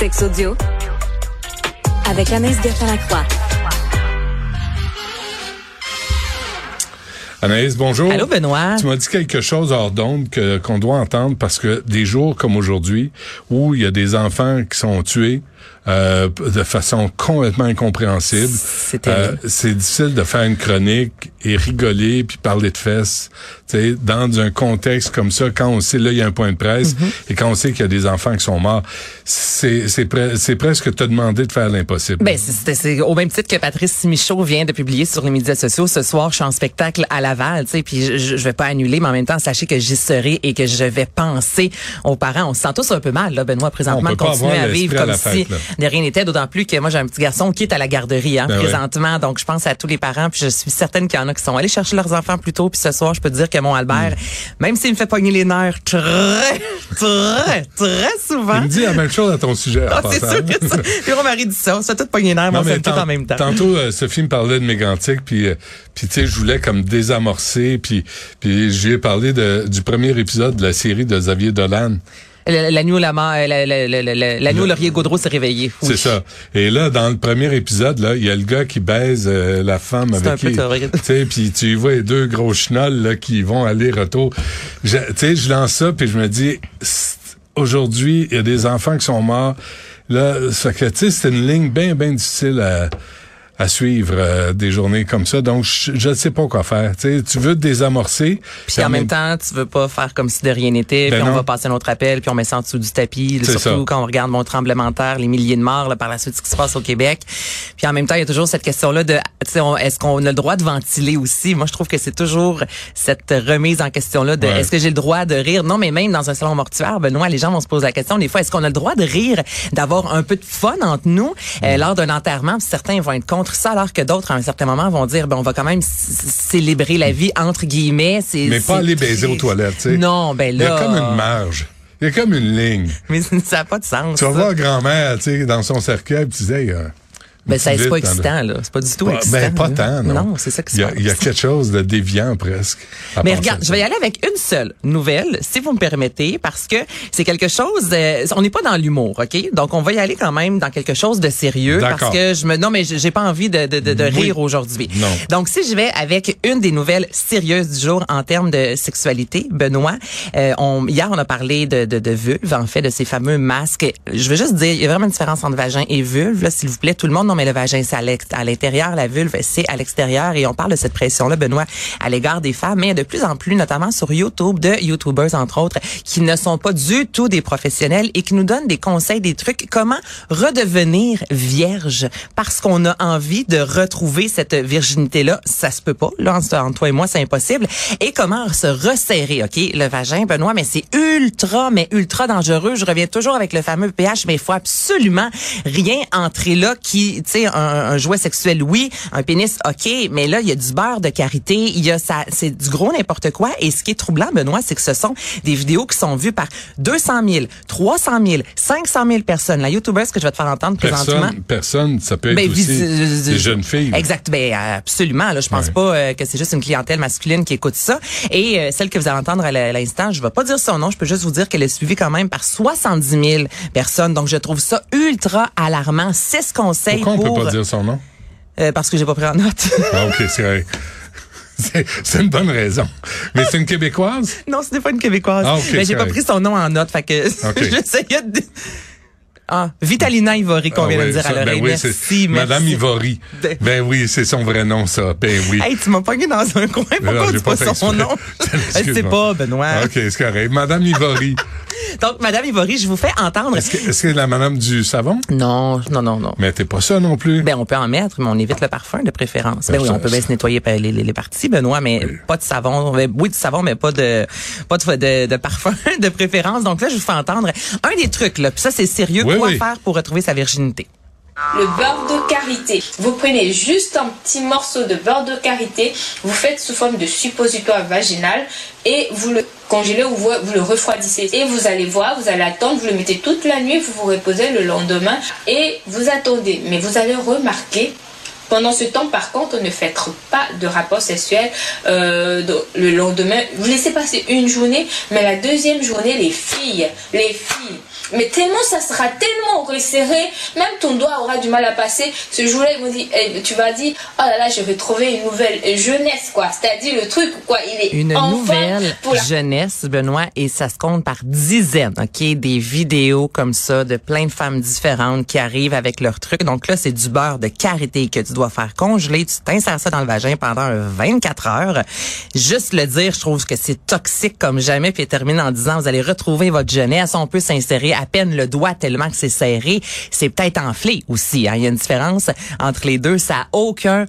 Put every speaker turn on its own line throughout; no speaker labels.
Sex audio avec Anaïs Gertin-Lacroix.
Anaïs, bonjour.
Allô, Benoît.
Tu m'as dit quelque chose hors d'onde que, qu'on doit entendre parce que des jours comme aujourd'hui, où il y a des enfants qui sont tués, euh, de façon complètement incompréhensible.
Euh,
c'est difficile de faire une chronique et rigoler puis parler de fesses, tu dans un contexte comme ça, quand on sait là il y a un point de presse
Mhm.
et quand on sait qu'il y a des enfants qui sont morts, c'est c'est pre presque te demander de faire l'impossible.
Ben, c'est- au même titre que Patrice Michaud vient de publier sur les médias sociaux. Ce soir, je suis en spectacle à Laval, tu sais, puis je, je vais pas annuler, mais en même temps, sachez que j'y serai et que je vais penser aux parents. On se sent tous un peu mal, là, Benoît, présentement,
On peut pas
continuer
avoir
à vivre
à
comme si. De rien n'était, d'autant plus que moi, j'ai un petit garçon qui est à la garderie, hein,
Ben oui.
présentement. Donc, je pense à tous les parents, puis je suis certaine qu'il y en a qui sont allés chercher leurs enfants plus tôt, puis ce soir, je peux te dire que mon Albert,
Hmm.
même s'il me fait pogner les nerfs très, très, très souvent.
Il me dit la même chose à ton sujet.
Ah, c'est sûr que ça. Puis mon mari dit ça. On se fait tout pogner les nerfs, mais on se fait en même temps.
Tantôt, euh, Sophie me parlait de Mégantic, puis euh, puis tu sais, je voulais comme désamorcer, puis puis j'ai parlé de, du premier épisode de la série de Xavier Dolan.
La, la nuit où la, mort- la, la, la, la, la- la nuit où Laurier Gaudreau s'est réveillé. Oui.
C'est ça. Et là, dans le premier épisode, là, il y a le gars qui baise euh, la femme avec
un peu
qui, tu puis tu vois les deux gros chenolles là qui vont aller retour. Je- Tu sais, je lance ça puis je me dis, aujourd'hui, il y a des enfants qui sont morts. Là, ça fait que tu sais, c'est une ligne bien bien difficile à à suivre euh, des journées comme ça. Donc, je ne sais pas quoi faire. Tu sais, tu veux te désamorcer.
Puis en même temps, tu veux pas faire comme si de rien n'était,
Ben
puis on va passer notre appel, puis on met ça en dessous du tapis, surtout
ça.
quand on regarde mon tremblement de terre, les milliers de morts là, par la suite ce qui se passe au Québec. Puis en même temps, il y a toujours cette question-là de, est-ce qu'on a le droit de ventiler aussi? Moi, je trouve que c'est toujours cette remise en question-là de,
Ouais.
est-ce que j'ai le droit de rire? Non, mais même dans un salon mortuaire, Benoît, les gens vont se poser la question des fois, est-ce qu'on a le droit de rire, d'avoir un peu de fun entre nous
Mm.
euh, lors d'un enterrement? Certains vont être contre ça, alors que d'autres, à un certain moment, vont dire, ben, on va quand même célébrer la vie entre guillemets. C'est-
Mais pas aller baiser aux toilettes, tu sais.
Non, ben
Il y
là.
a comme une marge. Il y a comme une ligne.
Mais ça n'a pas de sens.
Tu vas voir grand-mère, tu sais, dans son cercueil, tu disais, euh,
Ben, ça, c'est pas excitant, là. C'est pas du tout
Ouais,
excitant.
ben, pas
là.
tant, non.
Non, c'est ça qui se
Il y a,
passe.
il y a quelque chose de déviant presque.
Mais regarde, je vais y aller avec une seule nouvelle, si vous me permettez, parce que c'est quelque chose. euh, on n'est pas dans l'humour, ok? Donc on va y aller quand même dans quelque chose de sérieux, parce que je me non mais j'ai pas envie de, de, de, de
Oui.
rire aujourd'hui.
Non.
Donc si je vais avec une des nouvelles sérieuses du jour en termes de sexualité, Benoît, euh, on, hier on a parlé de, de, de vulve, en fait, de ces fameux masques. Je veux juste dire, il y a vraiment une différence entre vagin et vulve, là, s'il vous plaît, tout le monde. Non mais le vagin c'est à l'intérieur, la vulve c'est à l'extérieur, et on parle de cette pression-là, Benoît, à l'égard des femmes, mais de plus en plus, notamment sur YouTube, de YouTubers entre autres, qui ne sont pas du tout des professionnels et qui nous donnent des conseils, des trucs, comment redevenir vierge, parce qu'on a envie de retrouver cette virginité-là. Ça se peut pas, là, entre toi et moi, c'est impossible. Et comment se resserrer, OK? Le vagin, Benoît, mais c'est ultra, mais ultra dangereux. Je reviens toujours avec le fameux pH, mais il faut absolument rien entrer là qui, tu sais, un, un jouet sexuel, oui, un pénis, OK, mais là, il y a du beurre de karité, il y a ça, c'est du gros n'importe quoi. Et ce qui est troublant, Benoît, c'est que ce sont des vidéos qui sont vues par 200 000, 300 000, 500 000 personnes. La YouTubeuse que je vais te faire entendre présentement.
Personne, personne, ça peut être
Ben,
aussi
vis-
des jeunes filles.
Exact. Ben, absolument. Là, je pense
Ouais.
pas euh, que c'est juste une clientèle masculine qui écoute ça. Et euh, celle que vous allez entendre à l'instant, je vais pas dire son nom. Je peux juste vous dire qu'elle est suivie quand même par 70 000 personnes. Donc, je trouve ça ultra alarmant. Six conseils
Pourquoi on peut pas dire son nom?
euh, parce que j'ai pas pris en note.
Ah, OK, c'est vrai. C'est une bonne raison. Mais c'est une Québécoise?
non, ce n'est pas une québécoise.
Ah, ok,
Mais j'ai
c'est
pas pris son nom en note. Fait que
Ok.
j'essayais de Ah, Vitalina Ivory, qu'on
Ah
vient de
ouais,
dire
ça,
à l'oreille.
ben oui,
merci,
c'est Madame
merci.
Ivory. Ben oui, c'est son vrai nom, ça. Ben oui.
Hey, tu m'as pogné dans un coin.
Non,
Pourquoi
j'ai
tu pas
fait
son nom? Je sais pas, Benoît.
OK, c'est correct. Madame Ivory.
Donc, Madame Ivory, je vous fais entendre.
Est-ce que que la madame du savon?
Non, non, non, non.
Mais t'es pas ça non plus.
Ben, on peut en mettre, mais on évite le parfum de préférence. Ben
Ben,
oui,
ça-
on peut bien se nettoyer les, les, les parties, Benoît, mais pas de savon. Ben, Oui, du savon, mais pas de pas de, de, de parfum de préférence. Donc là, je vous fais entendre un des trucs, là. Puis ça, c'est sérieux.
Oui,
Quoi faire pour retrouver sa virginité?
Le beurre de karité. Vous prenez juste un petit morceau de beurre de karité, vous faites sous forme de suppositoire vaginal et vous le congélez ou vous, le refroidissez. Et vous allez voir, vous allez attendre, vous le mettez toute la nuit, vous vous reposez le lendemain et vous attendez. Mais vous allez remarquer pendant ce temps, par contre, ne faites pas de rapport sexuel euh, le lendemain. Vous laissez passer une journée, mais la deuxième journée, les filles, les filles. Mais tellement ça sera tellement resserré, même ton doigt aura du mal à passer. Ce jour-là, eh, tu vas dire, oh là là, je vais trouver une nouvelle jeunesse, quoi. C'est-à-dire le truc, quoi. Il est
Une
enfin
nouvelle
pour la
jeunesse, Benoît, et ça se compte par dizaines, OK? Des vidéos comme ça de plein de femmes différentes qui arrivent avec leurs trucs. Donc là, c'est du beurre de karité que tu dois faire congeler. Tu t'insères ça dans le vagin pendant euh, 24 heures. Juste le dire, je trouve que c'est toxique comme jamais. Puis termine en disant, vous allez retrouver votre jeunesse. On peut s'insérer à peine le doigt tellement que c'est serré. C'est peut-être enflé aussi. hein. Il y a une différence entre les deux. Ça a aucun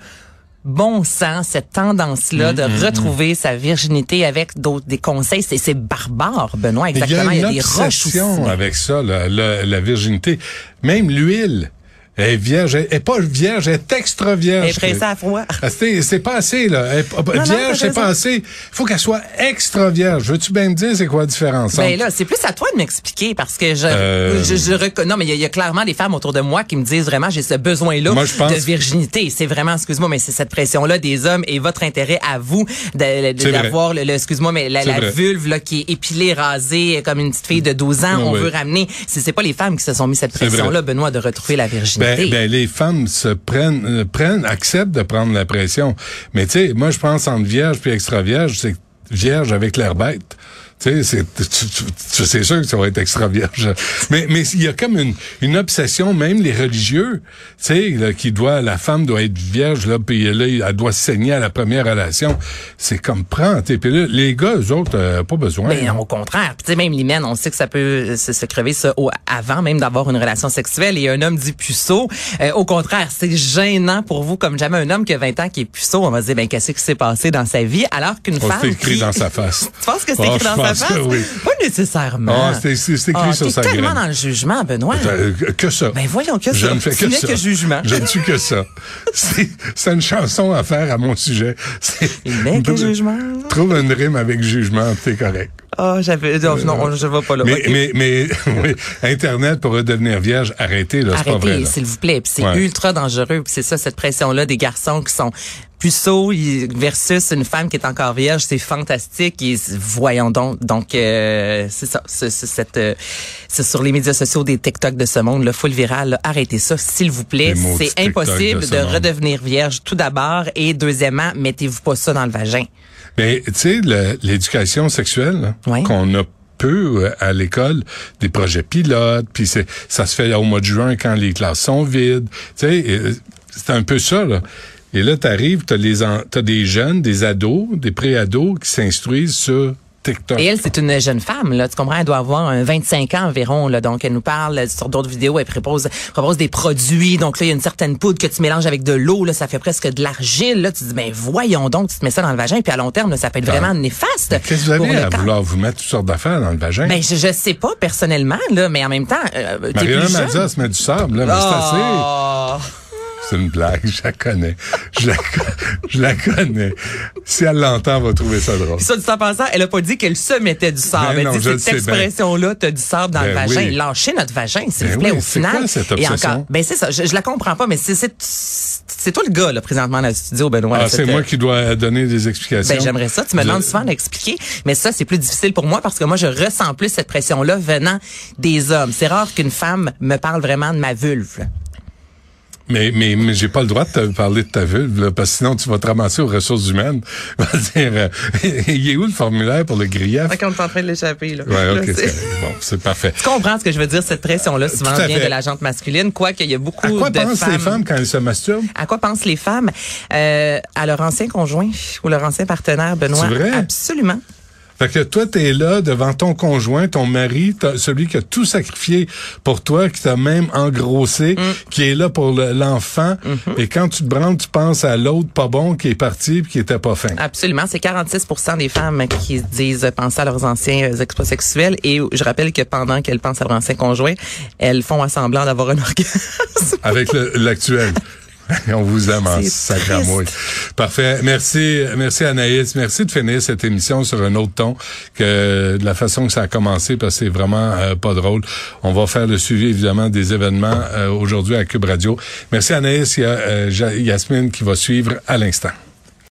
bon sens, cette tendance-là
Mm,
de retrouver sa virginité avec d'autres des conseils. C'est, c'est barbare, Benoît, exactement.
Il y a une
des roches aussi.
avec ça, la virginité. Même l'huile. Elle est vierge. Elle est pas vierge, elle est extra vierge.
Elle est pressée à froid.
Ah, C'est c'est pas assez, là. Elle
non,
vierge, c'est pas assez. Il faut qu'elle soit extra vierge. Veux-tu bien me dire c'est quoi la différence?
Ben là, c'est plus à toi de m'expliquer parce que je,
Euh,
je, je reconnais. Non, mais il y, y a clairement des femmes autour de moi qui me disent vraiment j'ai ce besoin-là
pense-
de virginité. C'est vraiment, excuse-moi, mais c'est cette pression-là des hommes et votre intérêt à vous d'avoir le, le- excuse-moi, mais la, vulve là qui est épilée, rasée comme une petite fille de 12 ans. On
Oui.
veut ramener. C'est pas les femmes qui se sont mis cette pression-là, Benoît, de retrouver la virginité.
Ben, ben, les femmes se prennent, euh, prennent, acceptent de prendre la pression. Mais tu sais, moi, je pense entre vierge puis extra vierge, c'est vierge avec l'air bête. Tu sais, c'est, tu- tu- tu- c'est sûr que ça va être extra vierge. Mais, mais il y a comme une, une obsession, même les religieux, tu sais, là, qui doit, la femme doit être vierge, là, puis là, elle doit saigner à la première relation. C'est comme prends, tu sais. Puis là, les gars, eux autres, euh, pas besoin.
Ben,
hein.
au contraire. Tu sais, même l'hymen, on sait que ça peut se, se crever ça au- avant même d'avoir une relation sexuelle. Et un homme dit puceau. Euh, au contraire, c'est gênant pour vous, comme jamais un homme qui a 20 ans qui est puceau. On va se dire, ben, qu'est-ce qui s'est passé dans sa vie? Alors qu'une femme.
c'est écrit
qui-
dans sa face.
tu penses que c'est
Oh,
écrit dans sa
pense
face?
que oui.
Pas nécessairement.
Ah, c'est- c'est c'est écrit
Ah,
sur sa
tellement
graine.
dans le jugement, Benoît.
Euh, que ça.
Ben, voyons que
Je
ça.
ne fais que ça.
que jugement.
Je ne suis que ça. C'est c'est une chanson à faire à mon sujet. C'est-
Il n'est que jugement.
Trouve une rime avec jugement, t'es correct.
Ah, j'avais, non, non, je vais pas là.
Mais, mais, mais, oui, Internet pour redevenir vierge, arrêtez, là, c'est pas vrai.
S'il vous plaît. Puis c'est
Ouais.
ultra dangereux. Puis c'est ça, cette pression-là des garçons qui sont puceaux versus une femme qui est encore vierge, c'est fantastique. Et voyons donc. Donc, euh, c'est ça. C'est, c'est cette, euh, c'est sur les médias sociaux des TikTok de ce monde, le full viral. là. Arrêtez ça, s'il vous plaît. C'est impossible
de
de, redevenir vierge, tout d'abord. Et deuxièmement, mettez-vous pas ça dans le vagin.
Mais, tu sais, l'éducation sexuelle,
Ouais.
qu'on a peu euh, à l'école, des projets pilotes, puis c'est, ça se fait au mois de juin quand les classes sont vides. Tu sais, euh, c'est un peu ça, là. Et là, t'arrives, t'as les, t'as des jeunes, des ados, des pré-ados qui s'instruisent sur TikTok.
Et elle, c'est une jeune femme, là. Tu comprends? Elle doit avoir un 25 ans environ, là. Donc, elle nous parle sur d'autres vidéos. Elle propose, propose des produits. Donc, là, il y a une certaine poudre que tu mélanges avec de l'eau, là. Ça fait presque de l'argile, là. Tu te dis, ben, voyons donc, tu te mets ça dans le vagin. Puis à long terme, là, ça peut être vraiment néfaste.
Qu'est-ce que vous avez à
corps.
vouloir vous mettre toutes sortes d'affaires dans le vagin?
Ben, je, je sais pas, personnellement, là. Mais en même temps, euh,
Mariana. Mazza se met du sable, là, mais c'est assez. C'est une blague, je la connais. Je la, co- je la connais. Si elle l'entend, elle va trouver ça drôle.
Puis ça, du temps passant, elle a pas dit qu'elle se mettait du sable.
Ben
elle
non,
dit cette expression-là, t'as du sable dans
Ben
le vagin.
oui.
Lâchez notre vagin, s'il
Ben
vous plaît,
oui,
au final.
quoi cette
Et
obsession?
encore, ben c'est ça, je, je la comprends pas, mais c'est toi le gars là présentement dans le studio, Benoît.
Ah, c'est moi qui dois donner des explications.
Ben, j'aimerais ça. Tu me
Je-
demandes souvent d'expliquer, mais ça, c'est plus difficile pour moi parce que moi, je ressens plus cette pression-là venant des hommes. C'est rare qu'une femme me parle vraiment de ma vulve.
Mais, mais, mais j'ai pas le droit de te parler de ta vulve, là, parce que sinon tu vas te ramasser aux ressources humaines. Va dire, euh, il est où le formulaire pour le grief?
Fait qu'on est en train de l'échapper, là.
Ouais, ok,
Là, c'est-
bon, c'est parfait.
Tu comprends ce que je veux dire? Cette pression-là souvent vient
fait.
de la jante masculine, quoique il y a beaucoup
À quoi
de
pensent
femmes.
les femmes quand elles se masturbent?
À quoi pensent les femmes? Euh, à leur ancien conjoint ou leur ancien partenaire, Benoît?
C'est vrai?
Absolument.
Fait que toi, t'es là devant ton conjoint, ton mari, celui qui a tout sacrifié pour toi, qui t'a même engrossé,
Mm.
qui est là pour le- l'enfant.
Mm-hmm.
Et quand tu te branles, tu penses à l'autre pas bon qui est parti puis qui était pas fin.
Absolument. C'est 46% des femmes qui se disent penser à leurs anciens euh, exploits sexuels. Et je rappelle que pendant qu'elles pensent à leur ancien conjoint, elles font à semblant d'avoir un orgasme.
Avec l'actuel. On vous aime en sacramouille. Parfait. Merci, merci Anaïs. Merci de finir cette émission sur un autre ton que de la façon que ça a commencé parce que c'est vraiment euh, pas drôle. On va faire le suivi évidemment des événements euh, aujourd'hui à Cube Radio. Merci Anaïs. Il y a euh, Yasmine qui va suivre à l'instant.